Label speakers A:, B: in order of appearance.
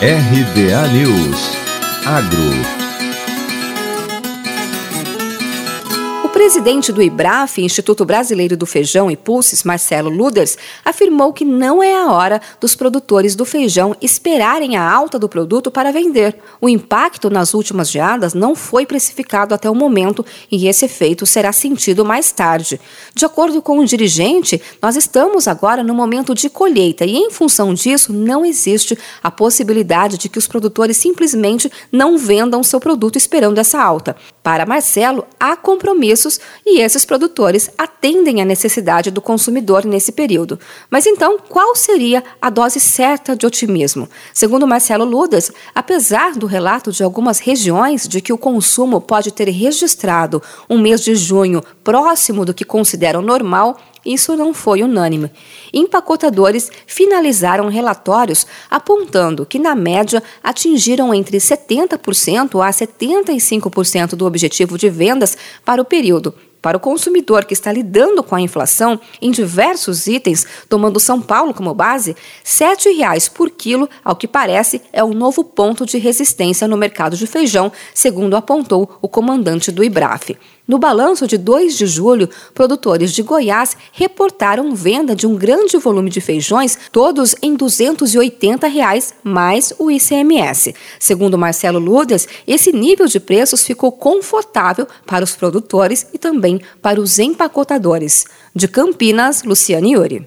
A: RBA News. Agro
B: presidente do IBRAF, Instituto Brasileiro do Feijão e Pulses, Marcelo Luders, afirmou que não é a hora dos produtores do feijão esperarem a alta do produto para vender. O impacto nas últimas geadas não foi precificado até o momento e esse efeito será sentido mais tarde. De acordo com o dirigente, nós estamos agora no momento de colheita e, em função disso, não existe a possibilidade de que os produtores simplesmente não vendam seu produto esperando essa alta. Para Marcelo, há compromisso preços e esses produtores atendem à necessidade do consumidor nesse período. Mas então, qual seria a dose certa de otimismo? Segundo Marcelo Ludas, apesar do relato de algumas regiões de que o consumo pode ter registrado um mês de junho próximo do que consideram normal, isso não foi unânime. Empacotadores finalizaram relatórios apontando que, na média, atingiram entre 70% a 75% do objetivo de vendas para o período. Para o consumidor que está lidando com a inflação em diversos itens, tomando São Paulo como base, R$ 7,00 por quilo, ao que parece, é o novo ponto de resistência no mercado de feijão, segundo apontou o comandante do IBRAF. No balanço de 2 de julho, produtores de Goiás reportaram venda de um grande volume de feijões, todos em 280 reais, mais o ICMS. Segundo Marcelo Ludas, esse nível de preços ficou confortável para os produtores e também para os empacotadores. De Campinas, Luciane Yuri.